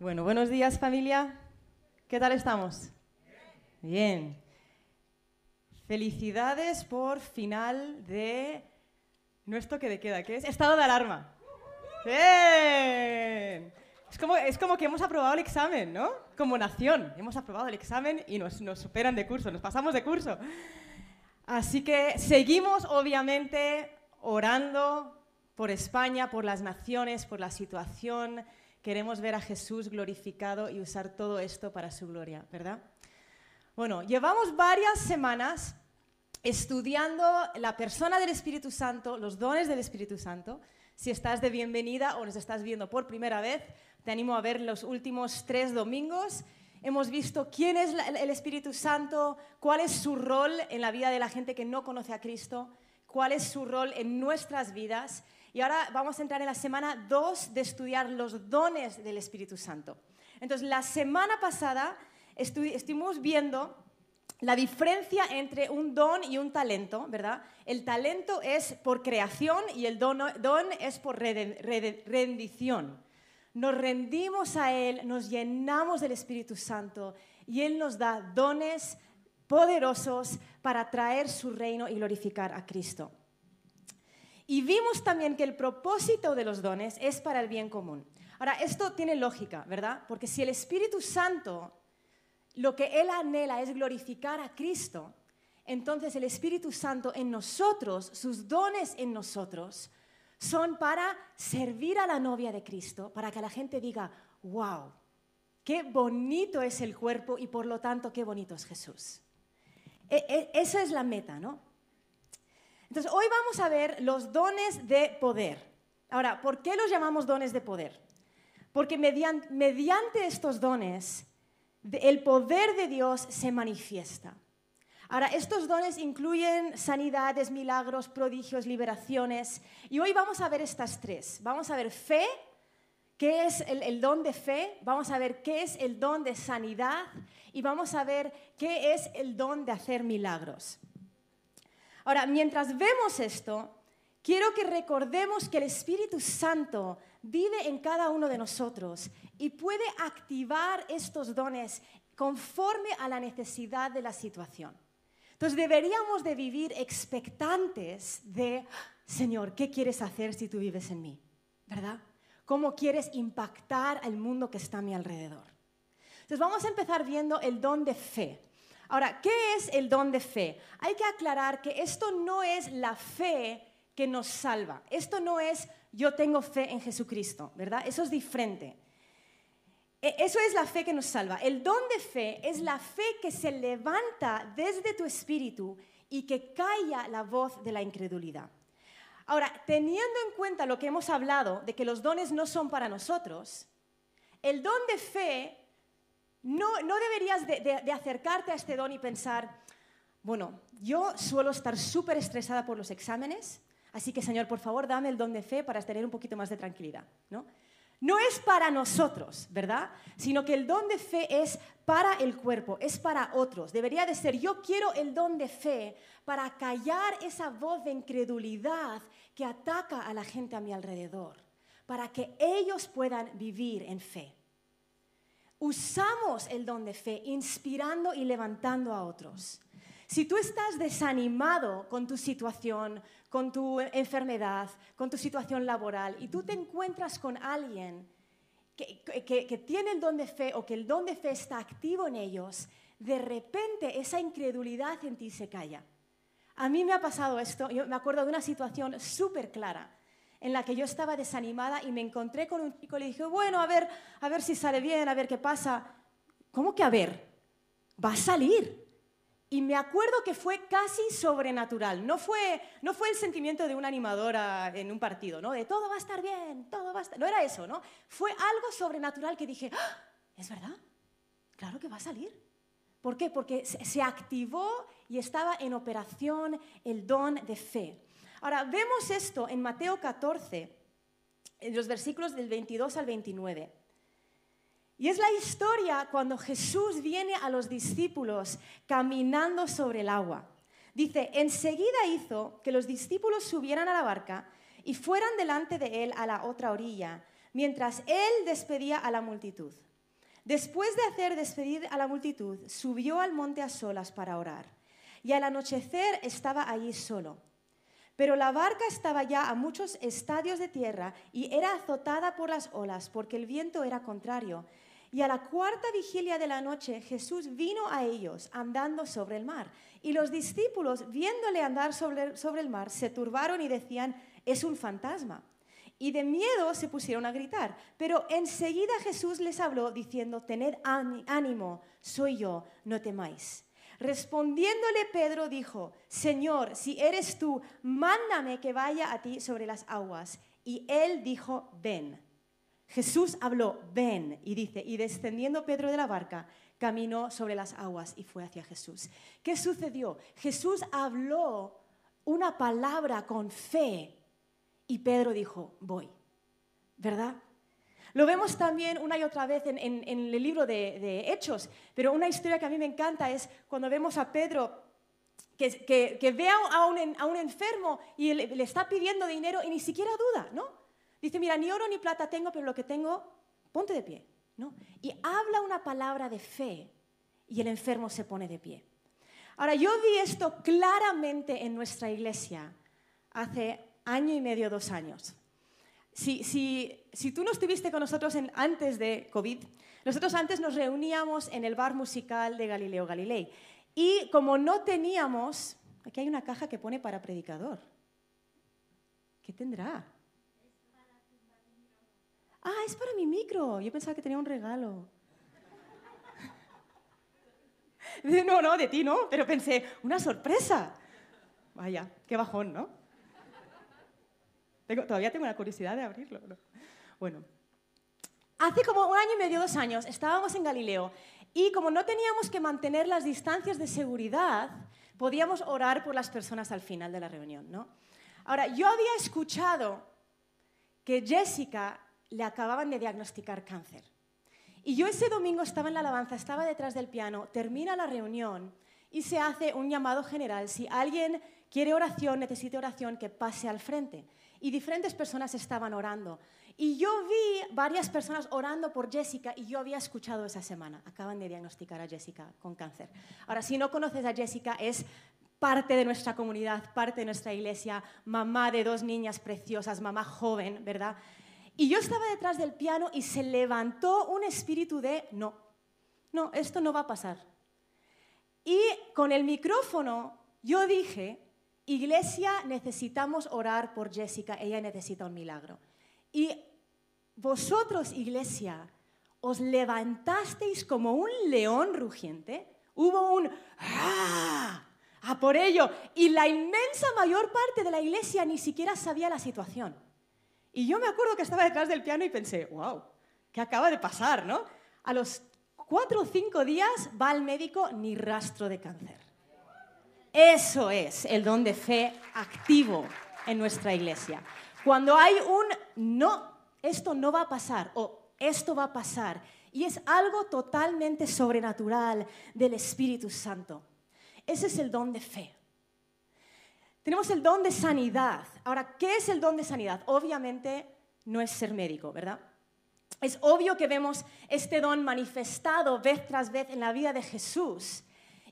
Bueno, buenos días familia. ¿Qué tal estamos? Bien. Felicidades por final de nuestro que de queda, que es estado de alarma. Bien. Es como, es como que hemos aprobado el examen, ¿no? Como nación. Hemos aprobado el examen y nos, nos superan de curso, nos pasamos de curso. Así que seguimos, obviamente, orando por España, por las naciones, por la situación. Queremos ver a Jesús glorificado y usar todo esto para su gloria, ¿verdad? Bueno, llevamos varias semanas estudiando la persona del Espíritu Santo, los dones del Espíritu Santo. Si estás de bienvenida o nos estás viendo por primera vez, te animo a ver los últimos tres domingos. Hemos visto quién es el Espíritu Santo, cuál es su rol en la vida de la gente que no conoce a Cristo, cuál es su rol en nuestras vidas. Y ahora vamos a entrar en la semana 2 de estudiar los dones del Espíritu Santo. Entonces, la semana pasada estuvimos viendo la diferencia entre un don y un talento, ¿verdad? El talento es por creación y el don, es por rendición. Nos rendimos a Él, nos llenamos del Espíritu Santo y Él nos da dones poderosos para traer su reino y glorificar a Cristo. Y vimos también que el propósito de los dones es para el bien común. Ahora, esto tiene lógica, ¿verdad? Porque si el Espíritu Santo, lo que Él anhela es glorificar a Cristo, entonces el Espíritu Santo en nosotros, sus dones en nosotros, son para servir a la novia de Cristo, para que la gente diga, wow, qué bonito es el cuerpo y por lo tanto qué bonito es Jesús. E, e, esa es la meta, ¿no? Entonces, hoy vamos a ver los dones de poder. Ahora, ¿por qué los llamamos dones de poder? Porque mediante, estos dones, el poder de Dios se manifiesta. Ahora, estos dones incluyen sanidades, milagros, prodigios, liberaciones. Y hoy vamos a ver estas tres. Vamos a ver fe, qué es el, don de fe, vamos a ver qué es el don de sanidad y vamos a ver qué es el don de hacer milagros. Ahora, mientras vemos esto, quiero que recordemos que el Espíritu Santo vive en cada uno de nosotros y puede activar estos dones conforme a la necesidad de la situación. Entonces deberíamos de vivir expectantes de, Señor, ¿qué quieres hacer si tú vives en mí? ¿Verdad? ¿Cómo quieres impactar al mundo que está a mi alrededor? Entonces vamos a empezar viendo el don de fe. Ahora, ¿qué es el don de fe? Hay que aclarar que esto no es la fe que nos salva. Esto no es yo tengo fe en Jesucristo, ¿verdad? Eso es diferente. E, eso es la fe que nos salva. El don de fe es la fe que se levanta desde tu espíritu y que calla la voz de la incredulidad. Ahora, teniendo en cuenta lo que hemos hablado de que los dones no son para nosotros, el don de fe no, deberías de, acercarte a este don y pensar, bueno, yo suelo estar súper estresada por los exámenes, así que Señor, por favor, dame el don de fe para tener un poquito más de tranquilidad. ¿no? no es para nosotros, ¿verdad? Sino que el don de fe es para el cuerpo, es para otros. Debería de ser, yo quiero el don de fe para callar esa voz de incredulidad que ataca a la gente a mi alrededor, para que ellos puedan vivir en fe usamos el don de fe inspirando y levantando a otros. Si tú estás desanimado con tu situación, con tu enfermedad, con tu situación laboral, y tú te encuentras con alguien que, tiene el don de fe o que el don de fe está activo en ellos, de repente esa incredulidad en ti se calla. A mí me ha pasado esto, yo me acuerdo de una situación súper clara en la que yo estaba desanimada y me encontré con un chico y le dije, bueno, a ver, a ver si sale bien, a ver qué pasa. ¿Cómo que a ver? Va a salir. Y me acuerdo que fue casi sobrenatural. No fue, no fue el sentimiento de una animadora en un partido, ¿no? De todo va a estar bien, todo va a estar... No era eso, ¿no? Fue algo sobrenatural que dije, ¡Ah! ¿es verdad? Claro que va a salir. ¿Por qué? Porque se activó y estaba en operación el don de fe. Ahora, vemos esto en Mateo 14, en los versículos del 22 al 29. Y es la historia cuando Jesús viene a los discípulos caminando sobre el agua. Dice, enseguida hizo que los discípulos subieran a la barca y fueran delante de él a la otra orilla, mientras él despedía a la multitud. Después de hacer despedir a la multitud, subió al monte a solas para orar. Y al anochecer estaba allí solo. Pero la barca estaba ya a muchos estadios de tierra y era azotada por las olas porque el viento era contrario. Y a la cuarta vigilia de la noche Jesús vino a ellos andando sobre el mar. Y los discípulos, viéndole andar sobre, sobre el mar, se turbaron y decían, es un fantasma. Y de miedo se pusieron a gritar. Pero enseguida Jesús les habló diciendo, tened ánimo, soy yo, no temáis. Respondiéndole Pedro dijo, Señor, si eres tú, mándame que vaya a ti sobre las aguas. Y él dijo, ven. Jesús habló, ven, y dice, y descendiendo Pedro de la barca, caminó sobre las aguas y fue hacia Jesús. ¿Qué sucedió? Jesús habló una palabra con fe y Pedro dijo, voy, ¿verdad? Lo vemos también una y otra vez en, el libro de, Hechos, pero una historia que a mí me encanta es cuando vemos a Pedro que, ve a un, a un, enfermo y le, le está pidiendo dinero y ni siquiera duda, ¿no? Dice, mira, ni oro ni plata tengo, pero lo que tengo, ponte de pie. ¿no? Y habla una palabra de fe y el enfermo se pone de pie. Ahora, yo vi esto claramente en nuestra iglesia hace año y medio, dos años. Si, si, si tú no estuviste con nosotros en, antes de COVID, nosotros antes nos reuníamos en el bar musical de Galileo Galilei. Y como no teníamos, aquí hay una caja que pone para predicador. ¿Qué tendrá? Ah, es para mi micro. Yo pensaba que tenía un regalo. No, no, de ti no, pero pensé, una sorpresa. Vaya, qué bajón, ¿no? Todavía tengo la curiosidad de abrirlo. Bueno, hace como un año y medio, dos años, estábamos en Galileo y como no teníamos que mantener las distancias de seguridad, podíamos orar por las personas al final de la reunión, ¿no? Ahora, yo había escuchado que Jessica le acababan de diagnosticar cáncer. Y yo ese domingo estaba en la alabanza, estaba detrás del piano, termina la reunión y se hace un llamado general. Si alguien quiere oración, necesita oración, que pase al frente. Y diferentes personas estaban orando. Y yo vi varias personas orando por Jessica y yo había escuchado esa semana. Acaban de diagnosticar a Jessica con cáncer. Ahora, si no conoces a Jessica, es parte de nuestra comunidad, parte de nuestra iglesia, mamá de dos niñas preciosas, mamá joven, ¿verdad? Y yo estaba detrás del piano y se levantó un espíritu de, no, no, esto no va a pasar. Y con el micrófono yo dije, iglesia, necesitamos orar por Jessica, ella necesita un milagro. Y vosotros, iglesia, os levantasteis como un león rugiente, hubo un ¡ah! a por ello, y la inmensa mayor parte de la iglesia ni siquiera sabía la situación. Y yo me acuerdo que estaba detrás del piano y pensé, wow, ¿qué acaba de pasar, no? A los cuatro o cinco días va al médico ni rastro de cáncer. Eso es el don de fe activo en nuestra iglesia. Cuando hay un no, esto no va a pasar o esto va a pasar y es algo totalmente sobrenatural del Espíritu Santo. Ese es el don de fe. Tenemos el don de sanidad. Ahora, ¿qué es el don de sanidad? Obviamente no es ser médico, ¿verdad? Es obvio que vemos este don manifestado vez tras vez en la vida de Jesús.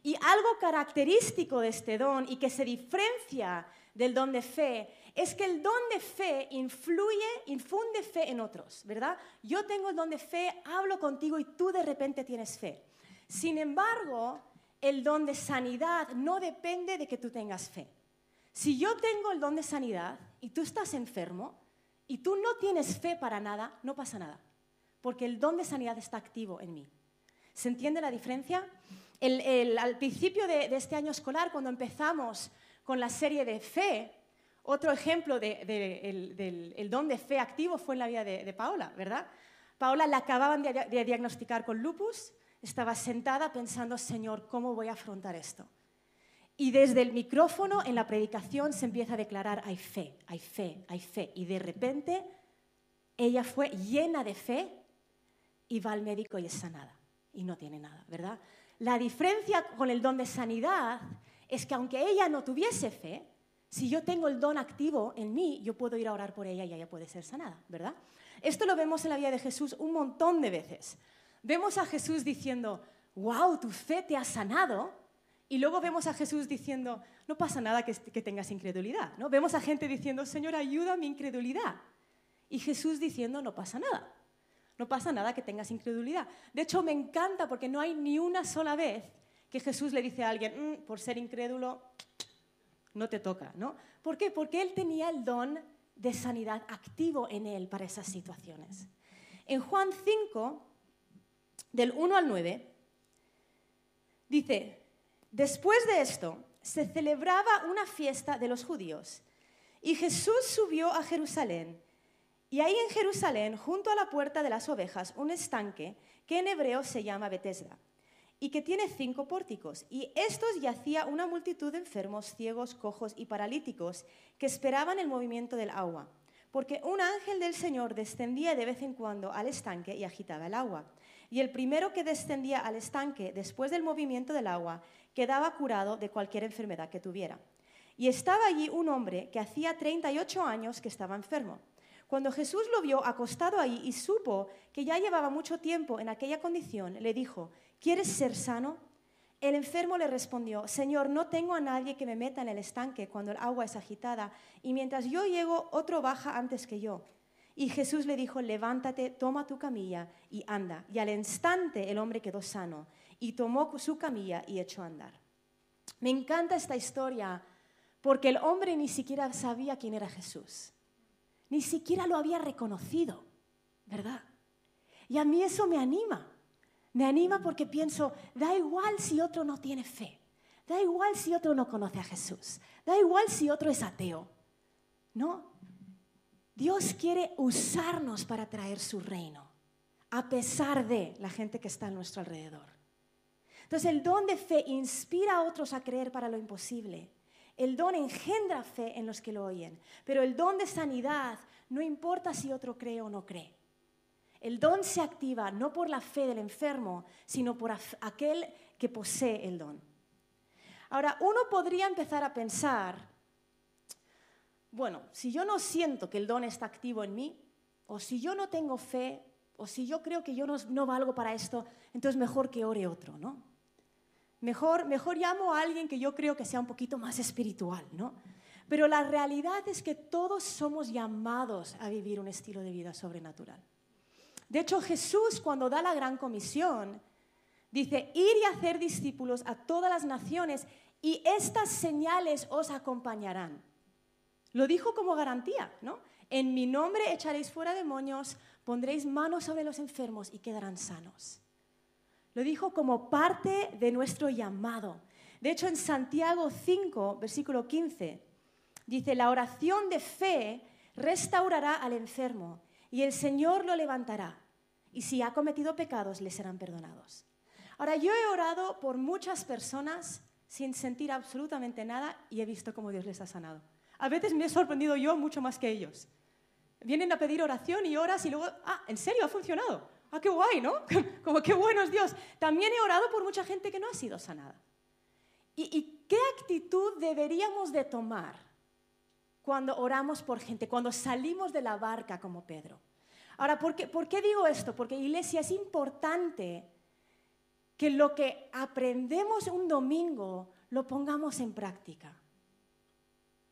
Y algo característico de este don y que se diferencia del don de fe es que el don de fe influye, infunde fe en otros, ¿verdad? Yo tengo el don de fe, hablo contigo y tú de repente tienes fe. Sin embargo, el don de sanidad no depende de que tú tengas fe. Si yo tengo el don de sanidad y tú estás enfermo y tú no tienes fe para nada, no pasa nada, porque el don de sanidad está activo en mí. ¿Se entiende la diferencia? Al principio de, este año escolar, cuando empezamos con la serie de fe, otro ejemplo del don de fe activo fue en la vida de, Paola, ¿verdad? Paola la acababan de diagnosticar con lupus, estaba sentada pensando, Señor, ¿cómo voy a afrontar esto? Y desde el micrófono en la predicación se empieza a declarar, hay fe, hay fe, hay fe. Y de repente ella fue llena de fe y va al médico y es sanada. Y no tiene nada, ¿verdad? La diferencia con el don de sanidad es que aunque ella no tuviese fe, si yo tengo el don activo en mí, yo puedo ir a orar por ella y ella puede ser sanada, ¿verdad? Esto lo vemos en la vida de Jesús un montón de veces. vemos a Jesús diciendo, wow, tu fe te ha sanado. Y luego vemos a Jesús diciendo, no pasa nada que, tengas incredulidad. ¿no? Vemos a gente diciendo, Señor, ayuda a mi incredulidad. Y Jesús diciendo, no pasa nada. No pasa nada que tengas incredulidad. De hecho, me encanta porque no hay ni una sola vez que Jesús le dice a alguien, mm, por ser incrédulo, no te toca. ¿no? ¿Por qué? Porque él tenía el don de sanidad activo en él para esas situaciones. En Juan 5, del 1 al 9, dice, después de esto se celebraba una fiesta de los judíos y Jesús subió a Jerusalén. Y ahí en Jerusalén, junto a la puerta de las ovejas, un estanque que en hebreo se llama Betesda y que tiene cinco pórticos. Y estos yacía una multitud de enfermos, ciegos, cojos y paralíticos que esperaban el movimiento del agua, porque un ángel del Señor descendía de vez en cuando al estanque y agitaba el agua. Y el primero que descendía al estanque después del movimiento del agua quedaba curado de cualquier enfermedad que tuviera. Y estaba allí un hombre que hacía 38 años que estaba enfermo. Cuando Jesús lo vio acostado ahí y supo que ya llevaba mucho tiempo en aquella condición, le dijo, ¿quieres ser sano? El enfermo le respondió, Señor, no tengo a nadie que me meta en el estanque cuando el agua es agitada, y mientras yo llego, otro baja antes que yo. Y Jesús le dijo, levántate, toma tu camilla y anda. Y al instante el hombre quedó sano y tomó su camilla y echó a andar. Me encanta esta historia porque el hombre ni siquiera sabía quién era Jesús ni siquiera lo había reconocido, ¿verdad? Y a mí eso me anima. Me anima porque pienso, da igual si otro no tiene fe, da igual si otro no conoce a Jesús, da igual si otro es ateo. No, Dios quiere usarnos para traer su reino, a pesar de la gente que está a nuestro alrededor. Entonces el don de fe inspira a otros a creer para lo imposible el don engendra fe en los que lo oyen, pero el don de sanidad no importa si otro cree o no cree. El don se activa no por la fe del enfermo, sino por aquel que posee el don. Ahora, uno podría empezar a pensar, bueno, si yo no siento que el don está activo en mí, o si yo no tengo fe, o si yo creo que yo no, no valgo para esto, entonces mejor que ore otro, ¿no? Mejor, mejor llamo a alguien que yo creo que sea un poquito más espiritual, ¿no? Pero la realidad es que todos somos llamados a vivir un estilo de vida sobrenatural. De hecho, Jesús cuando da la gran comisión, dice, ir y hacer discípulos a todas las naciones y estas señales os acompañarán. Lo dijo como garantía, ¿no? En mi nombre echaréis fuera demonios, pondréis manos sobre los enfermos y quedarán sanos. Lo dijo como parte de nuestro llamado. De hecho, en Santiago 5, versículo 15, dice, la oración de fe restaurará al enfermo y el Señor lo levantará. Y si ha cometido pecados, le serán perdonados. Ahora, yo he orado por muchas personas sin sentir absolutamente nada y he visto cómo Dios les ha sanado. A veces me he sorprendido yo mucho más que ellos. Vienen a pedir oración y horas y luego, ah, ¿en serio ha funcionado? Ah, qué guay, ¿no? Como qué bueno es Dios. También he orado por mucha gente que no ha sido sanada. ¿Y, qué actitud deberíamos de tomar cuando oramos por gente, cuando salimos de la barca como Pedro? Ahora, ¿por qué, ¿por qué digo esto? Porque iglesia es importante que lo que aprendemos un domingo lo pongamos en práctica.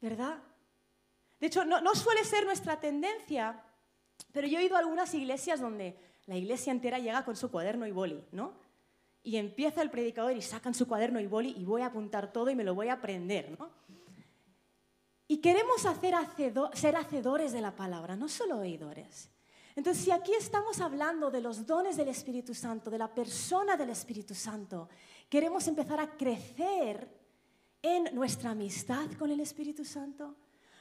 ¿Verdad? De hecho, no, no, suele ser nuestra tendencia, pero yo he ido a algunas iglesias donde la iglesia entera llega con su cuaderno y boli, ¿no? Y empieza el predicador y sacan su cuaderno y boli y voy a apuntar todo y me lo voy a aprender, ¿no? Y queremos hacer ser hacedores de la palabra, no solo oidores. Entonces, si aquí estamos hablando de los dones del Espíritu Santo, de la persona del Espíritu Santo, queremos empezar a crecer en nuestra amistad con el Espíritu Santo,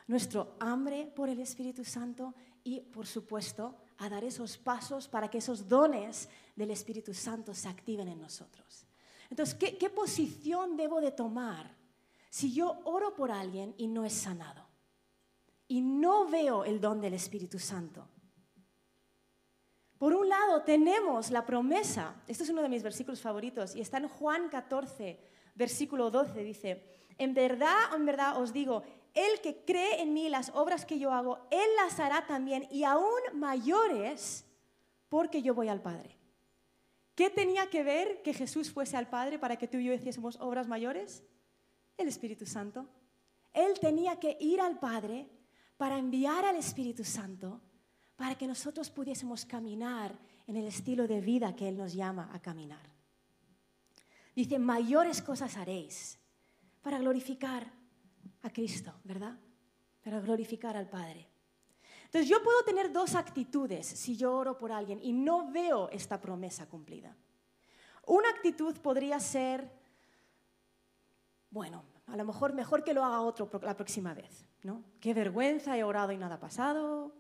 nuestro hambre por el Espíritu Santo y, por supuesto, a dar esos pasos para que esos dones del Espíritu Santo se activen en nosotros. Entonces, ¿qué, posición debo de tomar si yo oro por alguien y no es sanado? Y no veo el don del Espíritu Santo. Por un lado, tenemos la promesa, este es uno de mis versículos favoritos, y está en Juan 14, versículo 12, dice, en verdad, en verdad os digo, el que cree en mí las obras que yo hago, Él las hará también y aún mayores porque yo voy al Padre. ¿Qué tenía que ver que Jesús fuese al Padre para que tú y yo hiciésemos obras mayores? El Espíritu Santo. Él tenía que ir al Padre para enviar al Espíritu Santo para que nosotros pudiésemos caminar en el estilo de vida que Él nos llama a caminar. Dice, mayores cosas haréis para glorificar a Cristo, ¿verdad? Para glorificar al Padre. Entonces yo puedo tener dos actitudes si yo oro por alguien y no veo esta promesa cumplida. Una actitud podría ser, bueno, a lo mejor mejor que lo haga otro la próxima vez, ¿no? Qué vergüenza, he orado y nada ha pasado,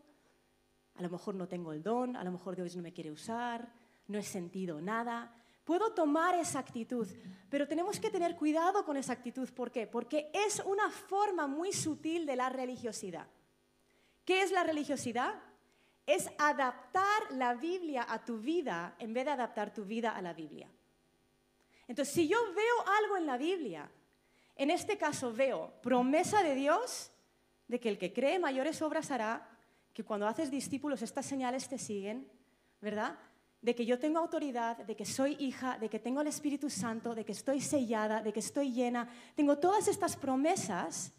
a lo mejor no tengo el don, a lo mejor Dios no me quiere usar, no he sentido nada. Puedo tomar esa actitud, pero tenemos que tener cuidado con esa actitud. ¿Por qué? Porque es una forma muy sutil de la religiosidad. ¿Qué es la religiosidad? Es adaptar la Biblia a tu vida en vez de adaptar tu vida a la Biblia. Entonces, si yo veo algo en la Biblia, en este caso veo promesa de Dios de que el que cree mayores obras hará, que cuando haces discípulos estas señales te siguen, ¿verdad? De que yo tengo autoridad, de que soy hija, de que tengo el Espíritu Santo, de que estoy sellada, de que estoy llena. Tengo todas estas promesas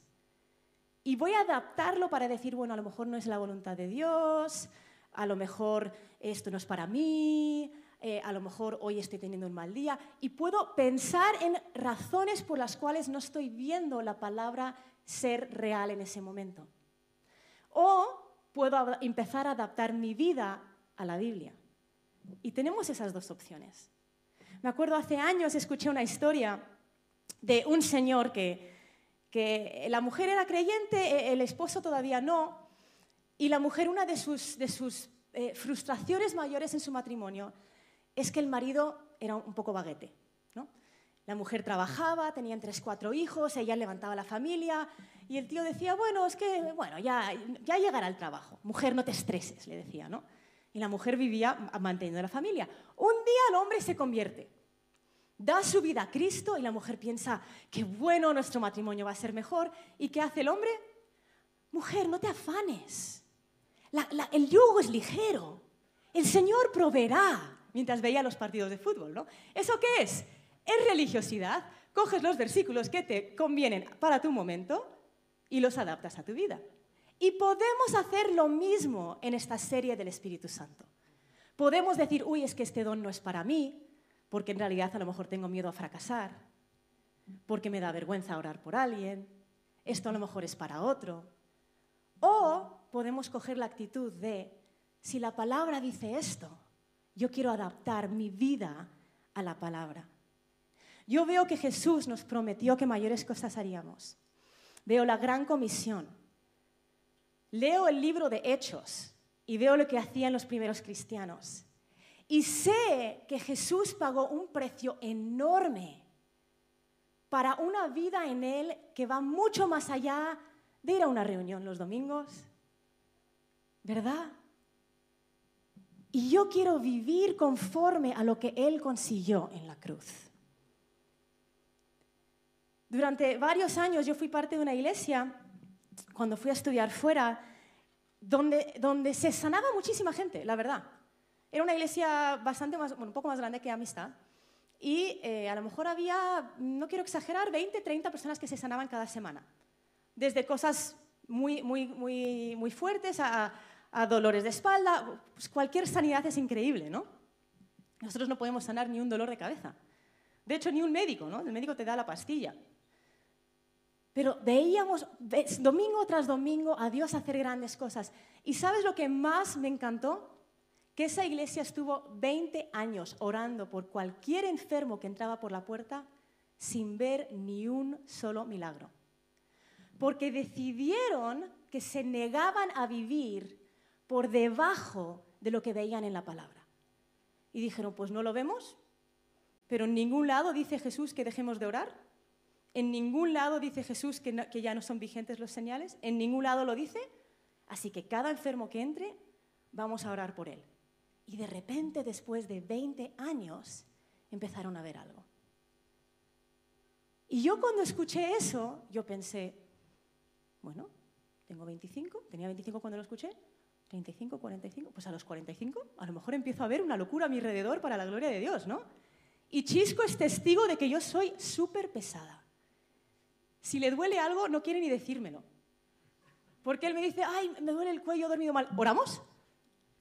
y voy a adaptarlo para decir, bueno, a lo mejor no es la voluntad de Dios, a lo mejor esto no es para mí, eh, a lo mejor hoy estoy teniendo un mal día. Y puedo pensar en razones por las cuales no estoy viendo la palabra ser real en ese momento. O puedo empezar a adaptar mi vida a la Biblia. Y tenemos esas dos opciones. Me acuerdo hace años escuché una historia de un señor que, que la mujer era creyente, e, el esposo todavía no, y la mujer una de sus, de sus eh, frustraciones mayores en su matrimonio es que el marido era un poco baguete. ¿no? La mujer trabajaba, tenían tres, cuatro hijos, ella levantaba la familia, y el tío decía, bueno, es que, bueno, ya, ya llegará el trabajo. Mujer, no te estreses, le decía, ¿no? Y la mujer vivía manteniendo la familia. Un día el hombre se convierte, da su vida a Cristo y la mujer piensa, qué bueno, nuestro matrimonio va a ser mejor. ¿Y qué hace el hombre? Mujer, no te afanes. el yugo es ligero. El Señor proveerá mientras veía los partidos de fútbol, ¿no? ¿Eso qué es? Es religiosidad. Coges los versículos que te convienen para tu momento y los adaptas a tu vida. Y podemos hacer lo mismo en esta serie del Espíritu Santo. Podemos decir, uy, es que este don no es para mí, porque en realidad a lo mejor tengo miedo a fracasar, porque me da vergüenza orar por alguien, esto a lo mejor es para otro. O podemos coger la actitud de, si la palabra dice esto, yo quiero adaptar mi vida a la palabra. Yo veo que Jesús nos prometió que mayores cosas haríamos veo la gran comisión, leo el libro de Hechos y veo lo que hacían los primeros cristianos. Y sé que Jesús pagó un precio enorme para una vida en Él que va mucho más allá de ir a una reunión los domingos, ¿verdad? Y yo quiero vivir conforme a lo que Él consiguió en la cruz. Durante varios años yo fui parte de una iglesia, cuando fui a estudiar fuera, donde, donde se sanaba muchísima gente, la verdad. Era una iglesia bastante más, bueno, un poco más grande que Amistad. Y eh, a lo mejor había, no quiero exagerar, 20, 30 personas que se sanaban cada semana. Desde cosas muy, muy, muy, muy fuertes a, a dolores de espalda. Pues cualquier sanidad es increíble, ¿no? Nosotros no podemos sanar ni un dolor de cabeza. De hecho, ni un médico, ¿no? El médico te da la pastilla. Pero veíamos domingo tras domingo a Dios hacer grandes cosas. ¿Y sabes lo que más me encantó? Que esa iglesia estuvo 20 años orando por cualquier enfermo que entraba por la puerta sin ver ni un solo milagro. Porque decidieron que se negaban a vivir por debajo de lo que veían en la palabra. Y dijeron, pues no lo vemos, pero en ningún lado dice Jesús que dejemos de orar. En ningún lado dice Jesús que, ya no son vigentes los señales, en ningún lado lo dice. Así que cada enfermo que entre, vamos a orar por él. Y de repente, después de 20 años, empezaron a ver algo. Y yo cuando escuché eso, yo pensé, bueno, tengo 25, tenía 25 cuando lo escuché, 35, 45, pues a los 45 a lo mejor empiezo a ver una locura a mi alrededor para la gloria de Dios, ¿no? Y Chisco es testigo de que yo soy súper pesada. Si le duele algo, no quiere ni decírmelo. Porque él me dice, ay, me duele el cuello, he dormido mal. ¿Oramos?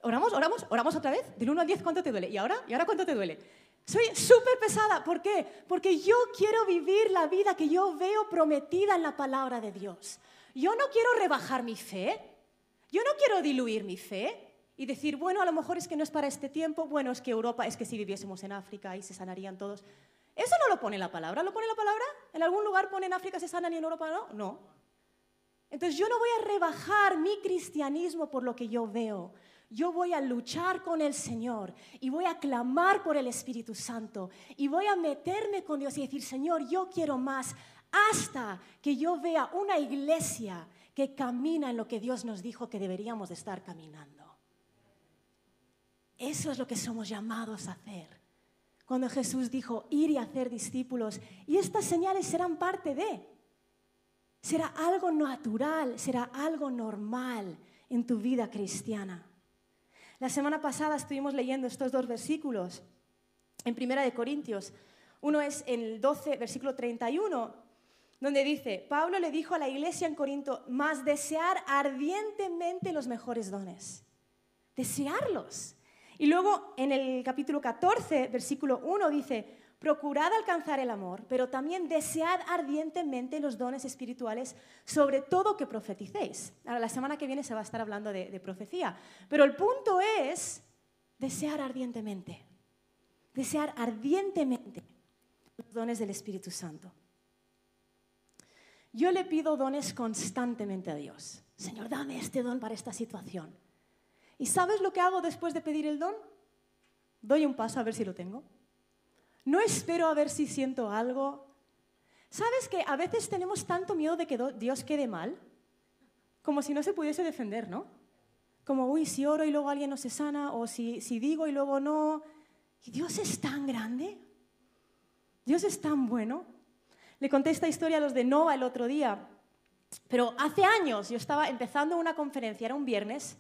¿Oramos? ¿Oramos? ¿Oramos otra vez? Del 1 al 10, ¿cuánto te duele? ¿Y ahora? ¿Y ahora cuánto te duele? Soy súper pesada. ¿Por qué? Porque yo quiero vivir la vida que yo veo prometida en la palabra de Dios. Yo no quiero rebajar mi fe. Yo no quiero diluir mi fe y decir, bueno, a lo mejor es que no es para este tiempo, bueno, es que Europa, es que si viviésemos en África ahí se sanarían todos. Eso no lo pone la palabra. ¿Lo pone la palabra? ¿En algún lugar pone en África se sanan y en Europa no? No. Entonces yo no voy a rebajar mi cristianismo por lo que yo veo. Yo voy a luchar con el Señor y voy a clamar por el Espíritu Santo y voy a meterme con Dios y decir, Señor, yo quiero más hasta que yo vea una iglesia que camina en lo que Dios nos dijo que deberíamos de estar caminando. Eso es lo que somos llamados a hacer. Cuando Jesús dijo, ir y hacer discípulos, y estas señales serán parte de, será algo natural, será algo normal en tu vida cristiana. La semana pasada estuvimos leyendo estos dos versículos en Primera de Corintios. Uno es en el 12, versículo 31, donde dice, Pablo le dijo a la iglesia en Corinto, más desear ardientemente los mejores dones. Desearlos. Y luego en el capítulo 14, versículo 1 dice, procurad alcanzar el amor, pero también desead ardientemente los dones espirituales, sobre todo que profeticéis. Ahora, la semana que viene se va a estar hablando de, de profecía, pero el punto es desear ardientemente, desear ardientemente los dones del Espíritu Santo. Yo le pido dones constantemente a Dios. Señor, dame este don para esta situación. ¿Y sabes lo que hago después de pedir el don? Doy un paso a ver si lo tengo. No espero a ver si siento algo. ¿Sabes que a veces tenemos tanto miedo de que Dios quede mal? Como si no se pudiese defender, ¿no? Como, uy, si oro y luego alguien no se sana, o si, digo y luego no. Y Dios es tan grande. Dios es tan bueno. Le conté esta historia a los de Nova el otro día. Pero hace años yo estaba empezando una conferencia, era un viernes,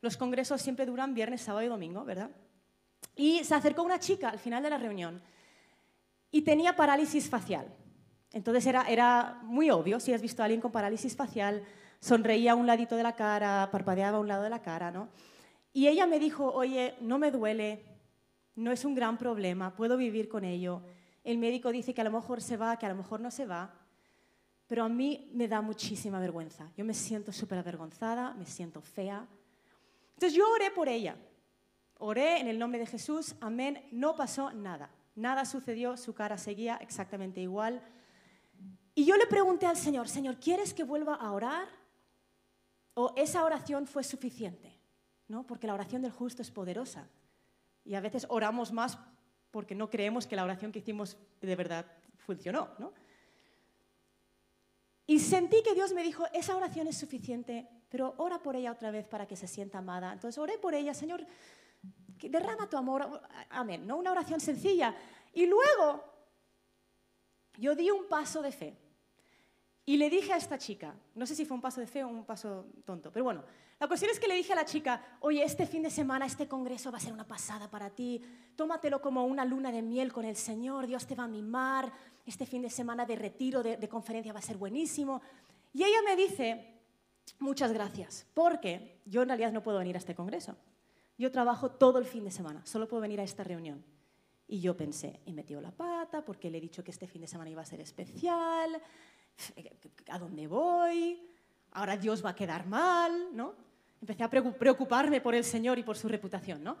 los congresos siempre duran viernes, sábado y domingo, ¿verdad? Y se acercó una chica al final de la reunión y tenía parálisis facial. Entonces era, era muy obvio, si has visto a alguien con parálisis facial, sonreía a un ladito de la cara, parpadeaba a un lado de la cara, ¿no? Y ella me dijo, oye, no me duele, no es un gran problema, puedo vivir con ello. El médico dice que a lo mejor se va, que a lo mejor no se va, pero a mí me da muchísima vergüenza. Yo me siento súper avergonzada, me siento fea, entonces yo oré por ella. Oré en el nombre de Jesús, amén. No pasó nada. Nada sucedió, su cara seguía exactamente igual. Y yo le pregunté al Señor, Señor, ¿quieres que vuelva a orar? ¿O esa oración fue suficiente? ¿No? Porque la oración del justo es poderosa. Y a veces oramos más porque no creemos que la oración que hicimos de verdad funcionó. ¿no? Y sentí que Dios me dijo, esa oración es suficiente, pero ora por ella otra vez para que se sienta amada. Entonces oré por ella, Señor, derrama tu amor. Amén, ¿no? Una oración sencilla. Y luego yo di un paso de fe. Y le dije a esta chica, no sé si fue un paso de fe o un paso tonto, pero bueno, la cuestión es que le dije a la chica, oye, este fin de semana, este congreso va a ser una pasada para ti, tómatelo como una luna de miel con el Señor, Dios te va a mimar, este fin de semana de retiro, de, de conferencia va a ser buenísimo. Y ella me dice, muchas gracias, porque yo en realidad no puedo venir a este congreso. Yo trabajo todo el fin de semana, solo puedo venir a esta reunión. Y yo pensé, he metido la pata porque le he dicho que este fin de semana iba a ser especial, ¿a dónde voy? Ahora Dios va a quedar mal, ¿no? Empecé a preocuparme por el Señor y por su reputación, ¿no?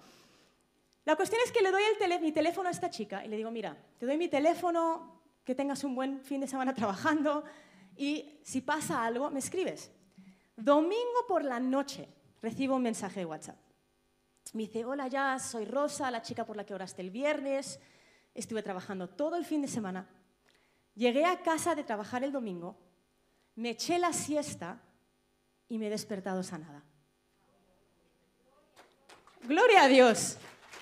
La cuestión es que le doy el mi teléfono a esta chica y le digo, mira, te doy mi teléfono, que tengas un buen fin de semana trabajando y si pasa algo, me escribes. Domingo por la noche recibo un mensaje de WhatsApp. Me dice, hola ya, soy Rosa, la chica por la que oraste el viernes. Estuve trabajando todo el fin de semana. Llegué a casa de trabajar el domingo, me eché la siesta y me he despertado sanada. Gloria a Dios.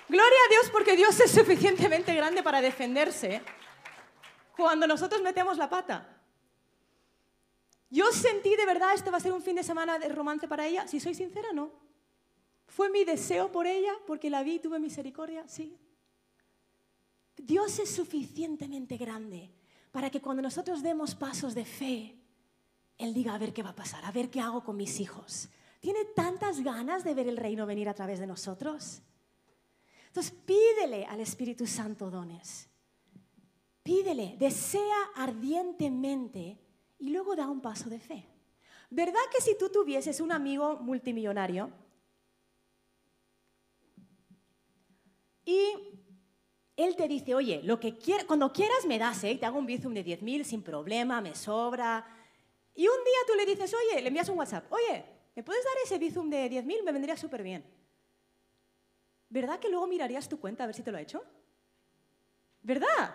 Gloria a Dios porque Dios es suficientemente grande para defenderse cuando nosotros metemos la pata. Yo sentí de verdad, este va a ser un fin de semana de romance para ella. Si soy sincera, no. ¿Fue mi deseo por ella porque la vi y tuve misericordia? Sí. Dios es suficientemente grande para que cuando nosotros demos pasos de fe, Él diga, a ver qué va a pasar, a ver qué hago con mis hijos. ¿Tiene tantas ganas de ver el reino venir a través de nosotros? Entonces pídele al Espíritu Santo dones. Pídele, desea ardientemente y luego da un paso de fe. ¿Verdad que si tú tuvieses un amigo multimillonario y él te dice, oye, lo que cuando quieras me das, ¿eh? te hago un bizum de 10.000 sin problema, me sobra. Y un día tú le dices, oye, le envías un WhatsApp, oye, ¿me puedes dar ese bizum de 10.000? Me vendría súper bien. ¿Verdad que luego mirarías tu cuenta a ver si te lo ha hecho? ¿Verdad?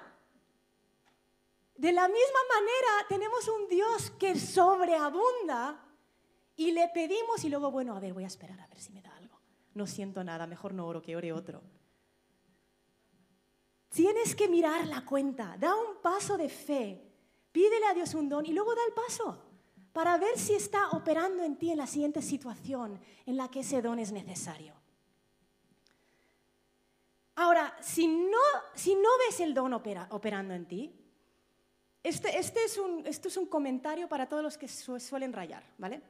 De la misma manera tenemos un Dios que sobreabunda y le pedimos y luego, bueno, a ver, voy a esperar a ver si me da algo. No siento nada, mejor no oro que ore otro. Tienes que mirar la cuenta, da un paso de fe, pídele a Dios un don y luego da el paso para ver si está operando en ti en la siguiente situación en la que ese don es necesario. Ahora, si no, si no ves el don operando en ti, este, este, es un, esto es un comentario para todos los que suelen rayar, ¿vale?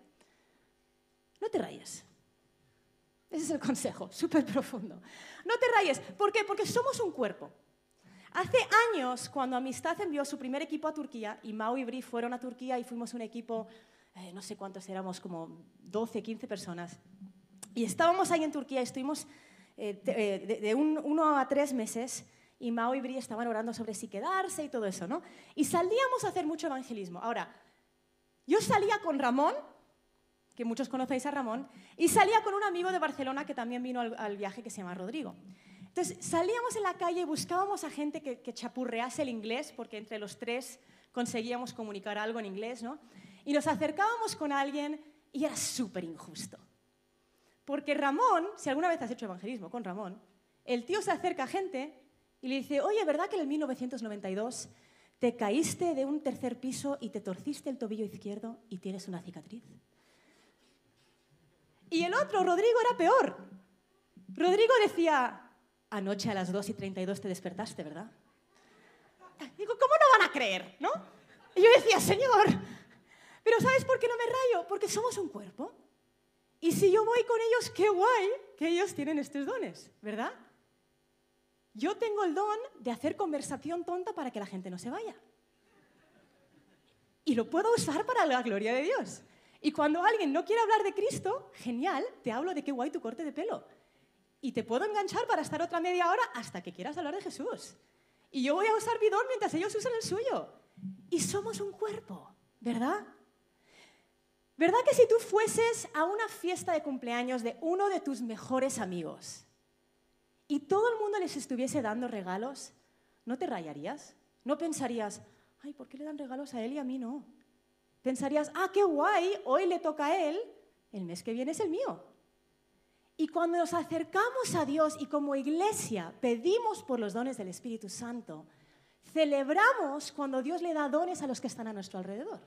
No te rayes. Ese es el consejo, súper profundo. No te rayes. ¿Por qué? Porque somos un cuerpo. Hace años, cuando Amistad envió su primer equipo a Turquía, y Mau y Bri fueron a Turquía y fuimos un equipo, eh, no sé cuántos éramos, como 12, 15 personas, y estábamos ahí en Turquía, estuvimos eh, eh, de, uno a tres meses y Mao y Bri estaban orando sobre si quedarse y todo eso, ¿no? Y salíamos a hacer mucho evangelismo. Ahora, yo salía con Ramón, que muchos conocéis a Ramón, y salía con un amigo de Barcelona que también vino al, viaje que se llama Rodrigo. Entonces, salíamos en la calle y buscábamos a gente que, que, chapurrease el inglés, porque entre los tres conseguíamos comunicar algo en inglés, ¿no? Y nos acercábamos con alguien y era súper injusto. Porque Ramón, si alguna vez has hecho evangelismo con Ramón, el tío se acerca a gente y le dice, oye, ¿verdad que en el 1992 te caíste de un tercer piso y te torciste el tobillo izquierdo y tienes una cicatriz? Y el otro, Rodrigo, era peor. Rodrigo decía, anoche a las 2 y 32 te despertaste, ¿verdad? Digo, ¿cómo no van a creer? ¿No? Y yo decía, Señor, pero ¿sabes por qué no me rayo? Porque somos un cuerpo. Y si yo voy con ellos, qué guay que ellos tienen estos dones, ¿verdad? Yo tengo el don de hacer conversación tonta para que la gente no se vaya. Y lo puedo usar para la gloria de Dios. Y cuando alguien no quiere hablar de Cristo, genial, te hablo de qué guay tu corte de pelo. Y te puedo enganchar para estar otra media hora hasta que quieras hablar de Jesús. Y yo voy a usar mi don mientras ellos usan el suyo. Y somos un cuerpo, ¿verdad? ¿Verdad que si tú fueses a una fiesta de cumpleaños de uno de tus mejores amigos y todo el mundo les estuviese dando regalos, ¿no te rayarías? ¿No pensarías, ay, ¿por qué le dan regalos a él y a mí no? Pensarías, ah, qué guay, hoy le toca a él, el mes que viene es el mío. Y cuando nos acercamos a Dios y como iglesia pedimos por los dones del Espíritu Santo, celebramos cuando Dios le da dones a los que están a nuestro alrededor.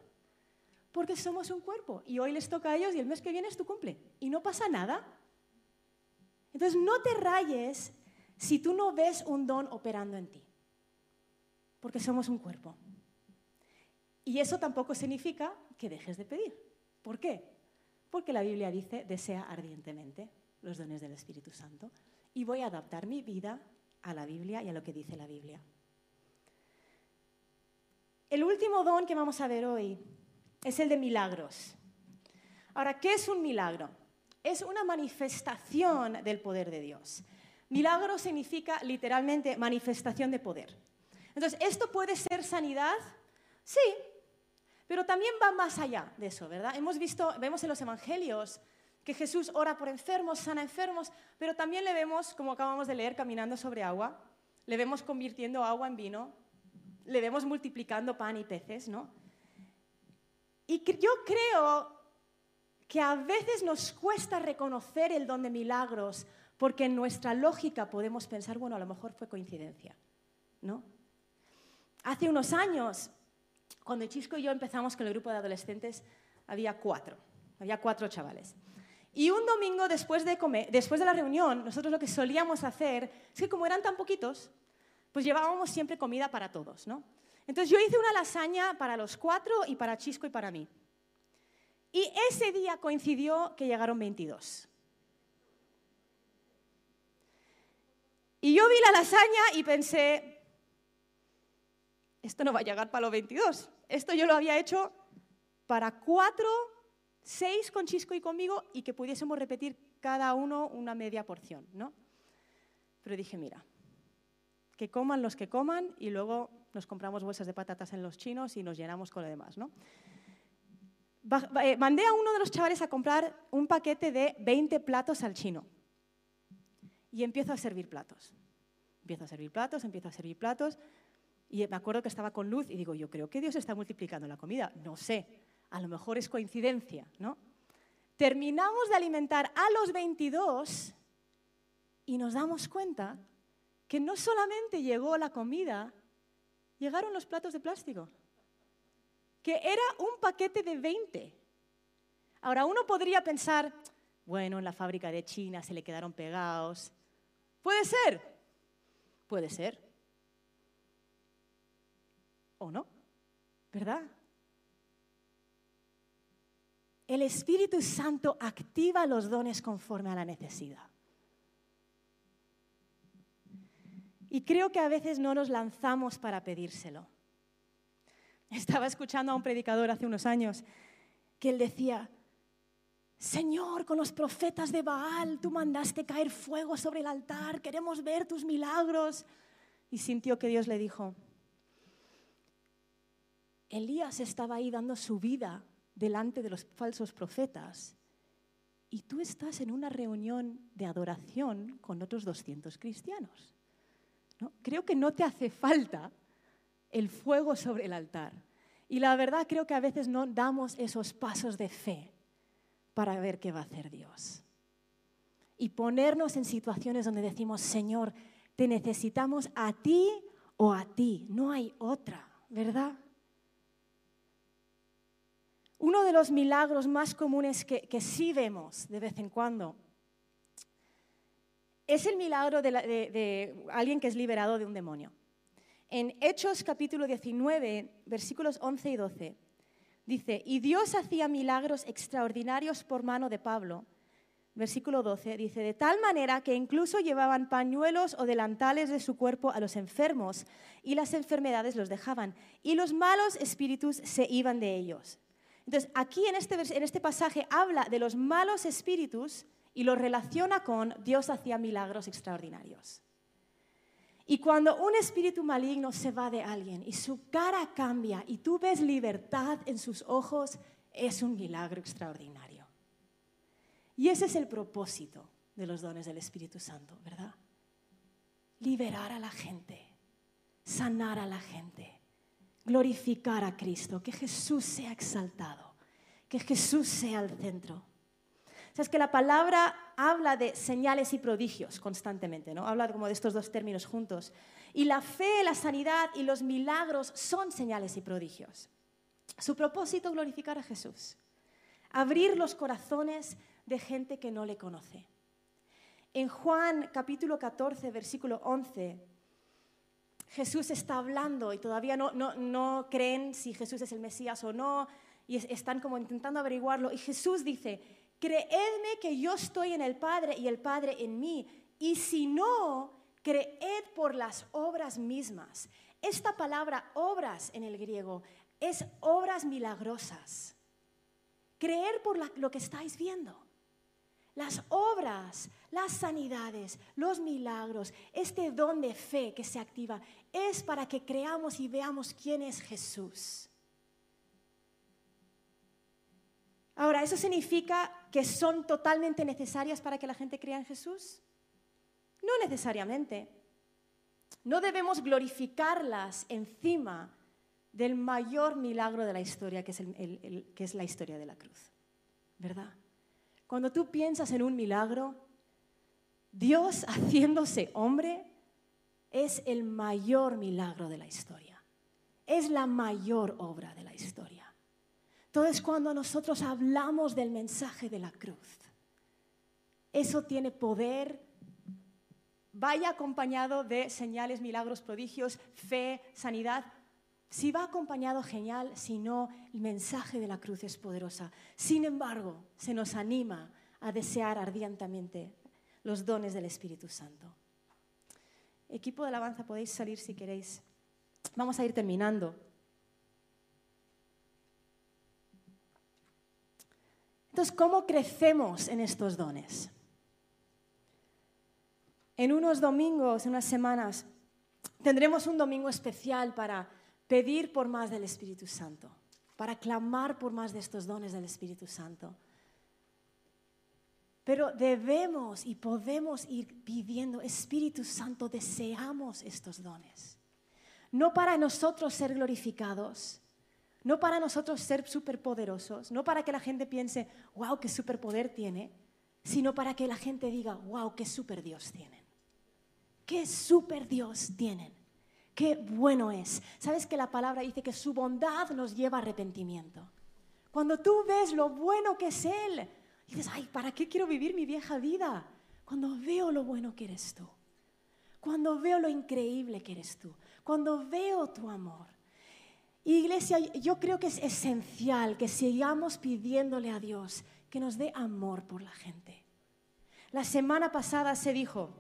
Porque somos un cuerpo y hoy les toca a ellos y el mes que viene es tu cumple. Y no pasa nada. Entonces no te rayes si tú no ves un don operando en ti. Porque somos un cuerpo. Y eso tampoco significa que dejes de pedir. ¿Por qué? Porque la Biblia dice, desea ardientemente los dones del Espíritu Santo. Y voy a adaptar mi vida a la Biblia y a lo que dice la Biblia. El último don que vamos a ver hoy es el de milagros. Ahora, ¿qué es un milagro? Es una manifestación del poder de Dios. Milagro significa literalmente manifestación de poder. Entonces, ¿esto puede ser sanidad? Sí, pero también va más allá de eso, ¿verdad? Hemos visto, vemos en los evangelios que Jesús ora por enfermos, sana enfermos, pero también le vemos, como acabamos de leer, caminando sobre agua, le vemos convirtiendo agua en vino, le vemos multiplicando pan y peces, ¿no? Y yo creo que a veces nos cuesta reconocer el don de milagros porque en nuestra lógica podemos pensar, bueno, a lo mejor fue coincidencia, ¿no? Hace unos años, cuando Chisco y yo empezamos con el grupo de adolescentes, había cuatro, había cuatro chavales. Y un domingo después de, comer, después de la reunión, nosotros lo que solíamos hacer es que como eran tan poquitos, pues llevábamos siempre comida para todos, ¿no? Entonces yo hice una lasaña para los cuatro y para Chisco y para mí. Y ese día coincidió que llegaron 22. Y yo vi la lasaña y pensé, esto no va a llegar para los 22. Esto yo lo había hecho para cuatro, seis con Chisco y conmigo y que pudiésemos repetir cada uno una media porción, ¿no? Pero dije, mira, que coman los que coman y luego nos compramos bolsas de patatas en los chinos y nos llenamos con lo demás, ¿no? Eh, mandé a uno de los chavales a comprar un paquete de 20 platos al chino y empiezo a servir platos. Empiezo a servir platos, empiezo a servir platos y me acuerdo que estaba con luz y digo, yo creo que Dios está multiplicando la comida. No sé, a lo mejor es coincidencia, ¿no? Terminamos de alimentar a los 22 y nos damos cuenta que no solamente llegó la comida, llegaron los platos de plástico, que era un paquete de 20. Ahora, uno podría pensar, bueno, en la fábrica de China se le quedaron pegados. Puede ser, puede ser. ¿O no? ¿Verdad? El Espíritu Santo activa los dones conforme a la necesidad. Y creo que a veces no nos lanzamos para pedírselo. Estaba escuchando a un predicador hace unos años que él decía, Señor, con los profetas de Baal tú mandaste caer fuego sobre el altar, queremos ver tus milagros. Y sintió que Dios le dijo, Elías estaba ahí dando su vida delante de los falsos profetas y tú estás en una reunión de adoración con otros 200 cristianos. Creo que no te hace falta el fuego sobre el altar. Y la verdad creo que a veces no damos esos pasos de fe para ver qué va a hacer Dios. Y ponernos en situaciones donde decimos, Señor, te necesitamos a ti o a ti, no hay otra, ¿verdad? Uno de los milagros más comunes que, que sí vemos de vez en cuando es el milagro de, alguien que es liberado de un demonio. En Hechos capítulo 19, versículos 11 y 12, dice, y Dios hacía milagros extraordinarios por mano de Pablo. Versículo 12 dice, de tal manera que incluso llevaban pañuelos o delantales de su cuerpo a los enfermos y las enfermedades los dejaban y los malos espíritus se iban de ellos. Entonces, aquí en este, en este pasaje habla de los malos espíritus y lo relaciona con Dios hacía milagros extraordinarios. Y cuando un espíritu maligno se va de alguien y su cara cambia y tú ves libertad en sus ojos, es un milagro extraordinario. Y ese es el propósito de los dones del Espíritu Santo, ¿verdad? Liberar a la gente, sanar a la gente, glorificar a Cristo, que Jesús sea exaltado, que Jesús sea el centro. O que la palabra habla de señales y prodigios constantemente, ¿no? Habla como de estos dos términos juntos. Y la fe, la sanidad y los milagros son señales y prodigios. Su propósito es glorificar a Jesús. Abrir los corazones de gente que no le conoce. En Juan capítulo 14, versículo 11, Jesús está hablando y todavía no, no, no creen si Jesús es el Mesías o no, y están como intentando averiguarlo. Y Jesús dice, creedme que yo estoy en el Padre y el Padre en mí. Y si no, creed por las obras mismas. Esta palabra obras en el griego es obras milagrosas. Creer por lo que estáis viendo. Las obras, las sanidades, los milagros, este don de fe que se activa es para que creamos y veamos quién es Jesús. Ahora, ¿eso significa que son totalmente necesarias para que la gente crea en Jesús? No necesariamente. No debemos glorificarlas encima del mayor milagro de la historia, que es, que es la historia de la cruz. ¿Verdad? Cuando tú piensas en un milagro, Dios haciéndose hombre es el mayor milagro de la historia. Es la mayor obra de la historia. Entonces cuando nosotros hablamos del mensaje de la cruz, eso tiene poder. Vaya acompañado de señales, milagros, prodigios, fe, sanidad. Si va acompañado, genial. Si no, el mensaje de la cruz es poderosa. Sin embargo, se nos anima a desear ardientemente los dones del Espíritu Santo. Equipo de alabanza, podéis salir si queréis. Vamos a ir terminando. Entonces, ¿cómo crecemos en estos dones? En unos domingos, en unas semanas, tendremos un domingo especial para pedir por más del Espíritu Santo, para clamar por más de estos dones del Espíritu Santo. Pero debemos y podemos ir pidiendo, Espíritu Santo, deseamos estos dones. No para nosotros ser glorificados, no para nosotros ser superpoderosos, no para que la gente piense, wow, qué superpoder tiene, sino para que la gente diga, wow, qué super Dios tienen. Qué super Dios tienen. Qué bueno es. Sabes que la palabra dice que su bondad nos lleva a arrepentimiento. Cuando tú ves lo bueno que es Él, dices, ay, ¿para qué quiero vivir mi vieja vida? Cuando veo lo bueno que eres tú. Cuando veo lo increíble que eres tú. Cuando veo tu amor. Iglesia, yo creo que es esencial que sigamos pidiéndole a Dios que nos dé amor por la gente. La semana pasada se dijo,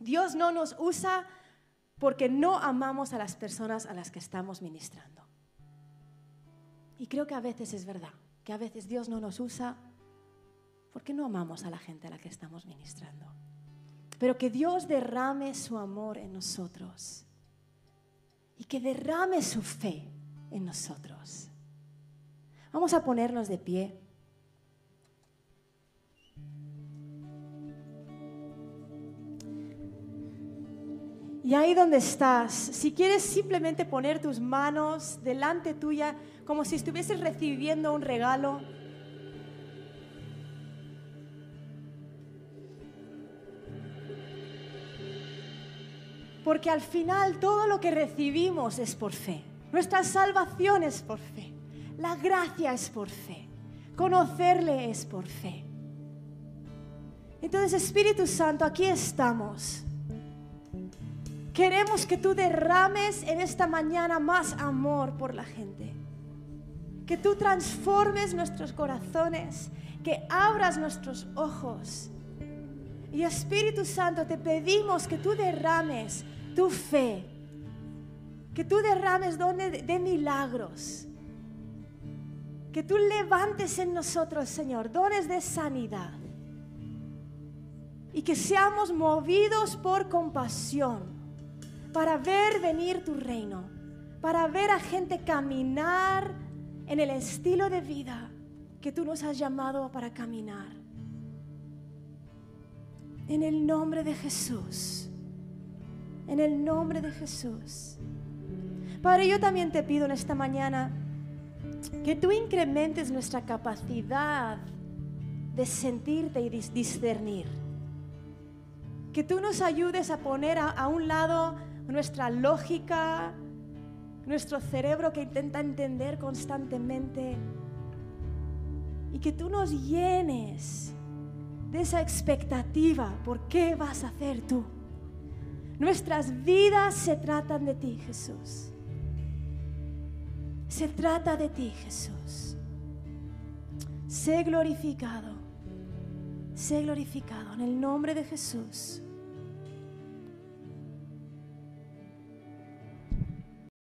Dios no nos usa porque no amamos a las personas a las que estamos ministrando. Y creo que a veces es verdad, que a veces Dios no nos usa porque no amamos a la gente a la que estamos ministrando. Pero que Dios derrame su amor en nosotros y que derrame su fe en nosotros. Vamos a ponernos de pie. Y ahí donde estás, si quieres simplemente poner tus manos delante tuya como si estuvieses recibiendo un regalo, porque al final todo lo que recibimos es por fe. Nuestra salvación es por fe. La gracia es por fe. Conocerle es por fe. Entonces, Espíritu Santo, aquí estamos. Queremos que tú derrames en esta mañana más amor por la gente. Que tú transformes nuestros corazones, que abras nuestros ojos. Y Espíritu Santo, te pedimos que tú derrames tu fe, que tú derrames dones de milagros. Que tú levantes en nosotros, Señor, dones de sanidad. Y que seamos movidos por compasión para ver venir tu reino, para ver a gente caminar en el estilo de vida que tú nos has llamado para caminar. En el nombre de Jesús. En el nombre de Jesús. Padre, yo también te pido en esta mañana que tú incrementes nuestra capacidad de sentirte y discernir. Que tú nos ayudes a poner a, un lado nuestra lógica, nuestro cerebro que intenta entender constantemente. Y que tú nos llenes de esa expectativa por qué vas a hacer tú. Nuestras vidas se tratan de ti, Jesús. Se trata de ti, Jesús. Sé glorificado. Sé glorificado en el nombre de Jesús.